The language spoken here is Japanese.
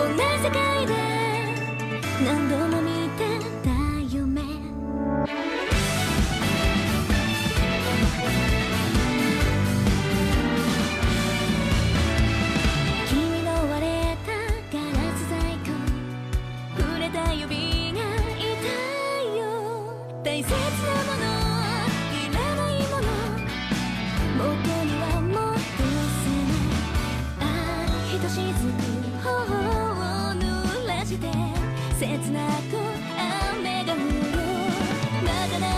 こんな世界で何度も見てた夢。君の割れたガラス細工。触れた指が痛いよ。大切なものにはもっとなあしい切なと雨が降る。まだ